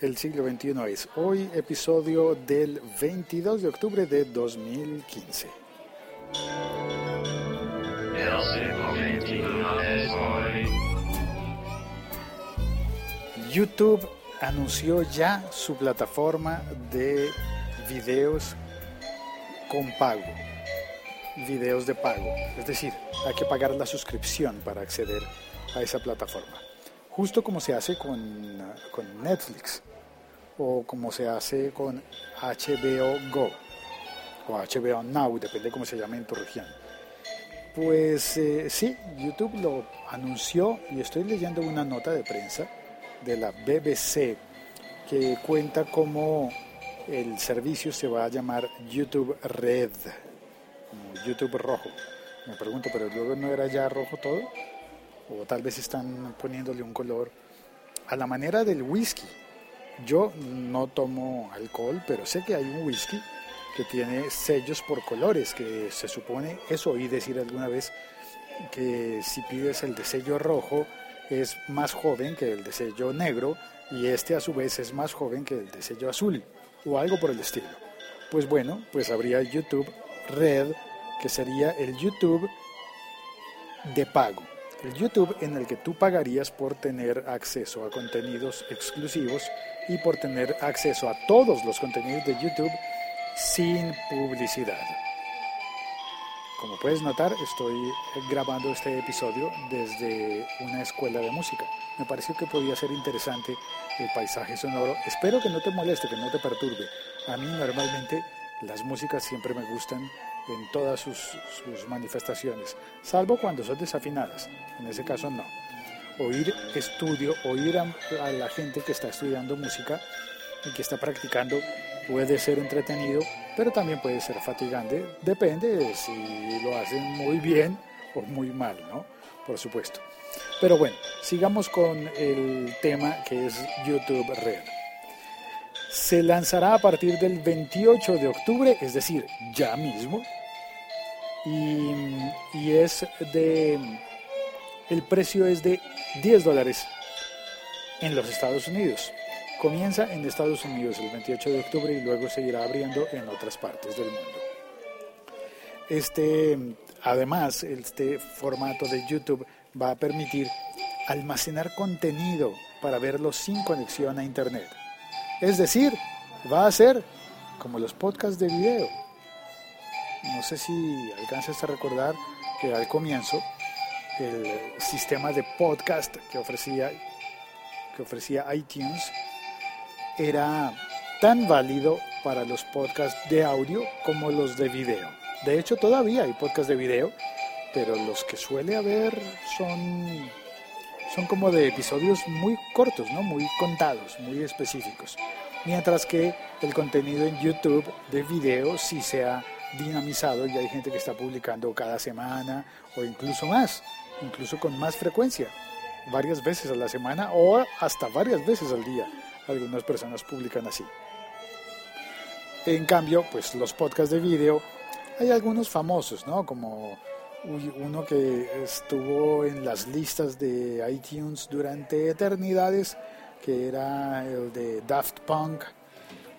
el siglo XXI es. Hoy episodio del 22 de octubre de 2015. YouTube anunció ya su plataforma de videos con pago, videos de pago. Es decir, hay que pagar la suscripción para acceder a esa plataforma. Justo como se hace con, con Netflix o como se hace con HBO Go o HBO Now, depende cómo se llame en tu región. Pues eh, sí, YouTube lo anunció y estoy leyendo una nota de prensa de la BBC que cuenta cómo el servicio se va a llamar YouTube Red, YouTube rojo. Me pregunto, pero luego no era ya rojo todo, o tal vez están poniéndole un color a la manera del whisky. Yo no tomo alcohol, pero sé que hay un whisky que tiene sellos por colores, que se supone, eso oí decir alguna vez, que si pides el de sello rojo es más joven que el de sello negro y este a su vez es más joven que el de sello azul o algo por el estilo. Pues bueno, pues habría YouTube Red, que sería el YouTube de pago. El YouTube en el que tú pagarías por tener acceso a contenidos exclusivos y por tener acceso a todos los contenidos de YouTube sin publicidad. Como puedes notar, estoy grabando este episodio desde una escuela de música. Me pareció que podía ser interesante el paisaje sonoro. Espero que no te moleste, que no te perturbe. A mí normalmente las músicas siempre me gustan en todas sus, sus manifestaciones, salvo cuando son desafinadas. En ese caso no. Oír estudio, oír a, a la gente que está estudiando música y que está practicando puede ser entretenido, pero también puede ser fatigante. Depende de si lo hacen muy bien o muy mal, ¿no? Por supuesto. Pero bueno, sigamos con el tema que es YouTube Red. Se lanzará a partir del 28 de octubre, es decir, ya mismo. Y, es de. El precio es de 10 dólares en los Estados Unidos. Comienza en Estados Unidos el 28 de octubre y luego seguirá abriendo en otras partes del mundo. Este, además, este formato de YouTube va a permitir almacenar contenido para verlo sin conexión a Internet. Es decir, va a ser como los podcasts de video. No sé si alcanzas a recordar que al comienzo el sistema de podcast que ofrecía, que ofrecía iTunes era tan válido para los podcasts de audio como los de video. De hecho, todavía hay podcasts de video, pero los que suele haber son, son como de episodios muy cortos, ¿no? muy contados, muy específicos. Mientras que el contenido en YouTube de video sí se ha dinamizado y hay gente que está publicando cada semana o incluso más, incluso con más frecuencia, varias veces a la semana o hasta varias veces al día algunas personas publican así. En cambio, pues los podcasts de vídeo, hay algunos famosos, ¿no? Como uno que estuvo en las listas de iTunes durante eternidades, que era el de Daft Punk,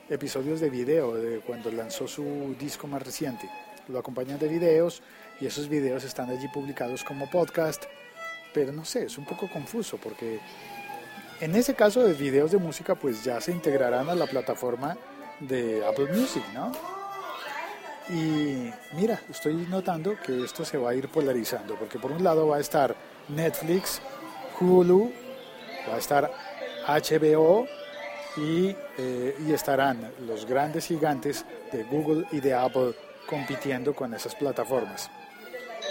episodios de video de cuando lanzó su disco más reciente. Lo acompañan de videos y esos videos están allí publicados como podcast, pero no sé, es un poco confuso porque en ese caso de videos de música, pues ya se integrarán a la plataforma de Apple Music, ¿no? Y mira, estoy notando que esto se va a ir polarizando, porque por un lado va a estar Netflix, Hulu, va a estar HBO y, eh, y estarán los grandes gigantes de Google y de Apple compitiendo con esas plataformas.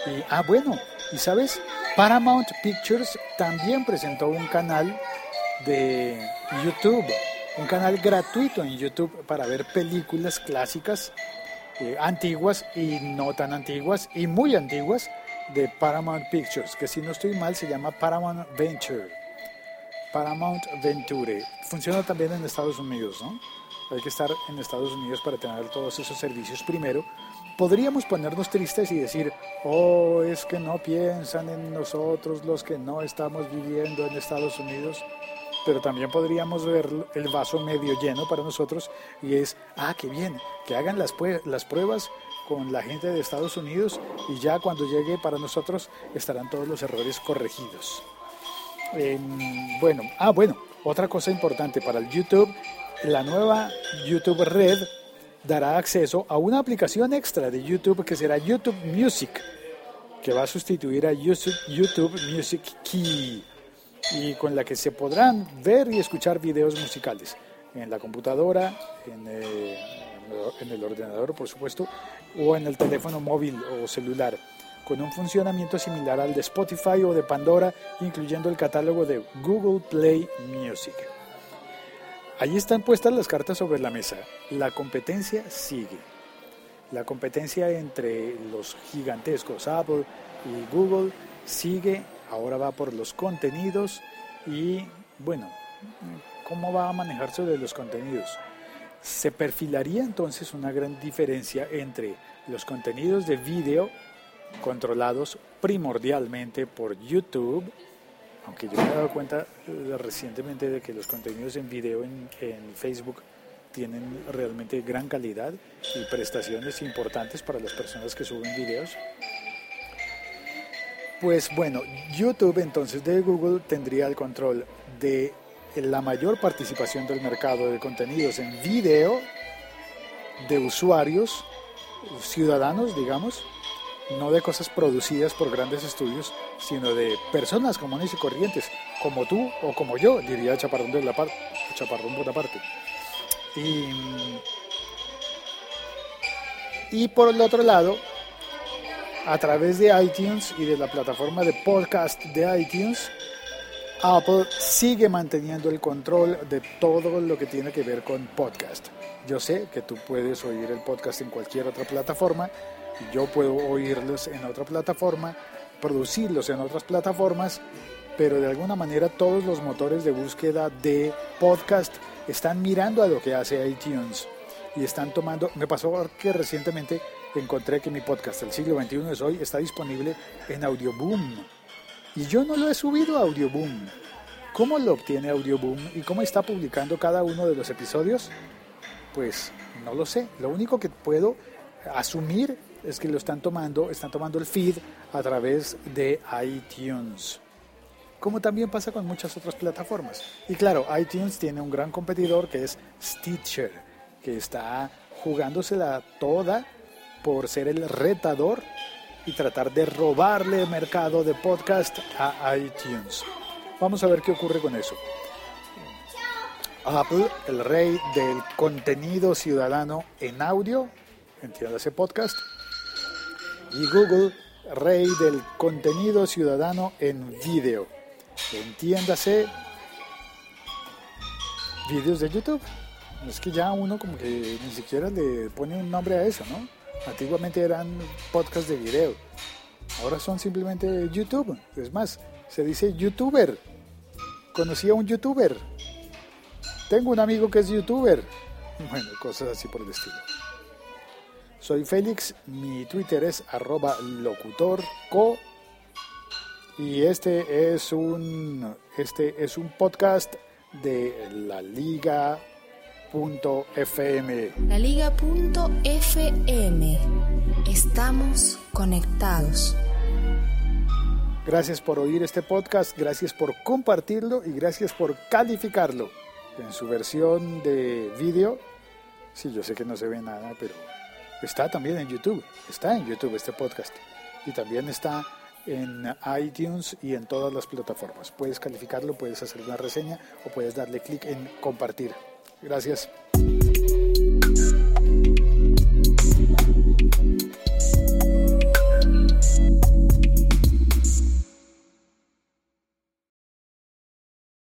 Y, ah, bueno, y sabes, Paramount Pictures también presentó un canal de YouTube, un canal gratuito en YouTube para ver películas clásicas, eh, antiguas y no tan antiguas y muy antiguas de Paramount Pictures, que si no estoy mal se llama Paramount Venture. Paramount Venture. Funciona también en Estados Unidos, ¿no? Hay que estar en Estados Unidos para tener todos esos servicios primero. Podríamos ponernos tristes y decir, oh, es que no piensan en nosotros los que no estamos viviendo en Estados Unidos. pero también podríamos ver el vaso medio lleno para nosotros y es, ah, qué bien, que hagan las, las pruebas con la gente de Estados Unidos y ya cuando llegue para nosotros estarán todos los errores corregidos. Bueno, ah, bueno, otra cosa importante para el YouTube, la nueva YouTube Red dará acceso a una aplicación extra de YouTube que será YouTube Music, que va a sustituir a YouTube Music Key y con la que se podrán ver y escuchar videos musicales en la computadora, en, eh, en el ordenador por supuesto, o en el teléfono móvil o celular, con un funcionamiento similar al de Spotify o de Pandora, incluyendo el catálogo de Google Play Music. Allí están puestas las cartas sobre la mesa. La competencia sigue. La competencia entre los gigantescos Apple y Google sigue. Ahora va por los contenidos y bueno, ¿cómo va a manejarse de los contenidos? Se perfilaría entonces una gran diferencia entre los contenidos de vídeo controlados primordialmente por YouTube, aunque yo me he dado cuenta eh, recientemente de que los contenidos en video en, Facebook tienen realmente gran calidad y prestaciones importantes para las personas que suben videos. Pues bueno, YouTube entonces de Google tendría el control de la mayor participación del mercado de contenidos en video de usuarios, ciudadanos, digamos, no de cosas producidas por grandes estudios, sino de personas comunes y corrientes, como tú o como yo, diría Chaparrón de la parte, Chaparrón Bonaparte. Y, y por el otro lado, a través de iTunes y de la plataforma de podcast de iTunes, Apple sigue manteniendo el control de todo lo que tiene que ver con podcast. Yo sé que tú puedes oír el podcast en cualquier otra plataforma, yo puedo oírlos en otra plataforma, producirlos en otras plataformas, pero de alguna manera todos los motores de búsqueda de podcast están mirando a lo que hace iTunes y están tomando, me pasó que recientemente encontré que mi podcast El siglo XXI es hoy está disponible en Audioboom y yo no lo he subido a Audioboom. ¿Cómo lo obtiene Audioboom y cómo está publicando cada uno de los episodios? Pues no lo sé. Lo único que puedo asumir es que lo están tomando, están tomando el feed a través de iTunes. Como también pasa con muchas otras plataformas. Y claro, iTunes tiene un gran competidor que es Stitcher, que está jugándosela toda por ser el retador y tratar de robarle el mercado de podcast a iTunes. Vamos a ver qué ocurre con eso. Apple, el rey del contenido ciudadano en audio, entiéndase podcast, y Google, rey del contenido ciudadano en vídeo. Entiéndase, vídeos de YouTube. Es que ya uno como que ni siquiera le pone un nombre a eso, ¿no? Antiguamente eran podcasts de video. Ahora son simplemente YouTube. Es más, se dice youtuber. Conocí a un youtuber. Tengo un amigo que es youtuber. Bueno, cosas así por el estilo. Soy Félix, mi Twitter es arroba locutorco y este es un este es un podcast de la liga.fm. La liga.fm. Estamos conectados. Gracias por oír este podcast, gracias por compartirlo y gracias por calificarlo en su versión de vídeo. Sí, yo sé que no se ve nada, pero Está también en YouTube, está en YouTube este podcast y también está en iTunes y en todas las plataformas. Puedes calificarlo, puedes hacer una reseña o puedes darle clic en compartir. Gracias.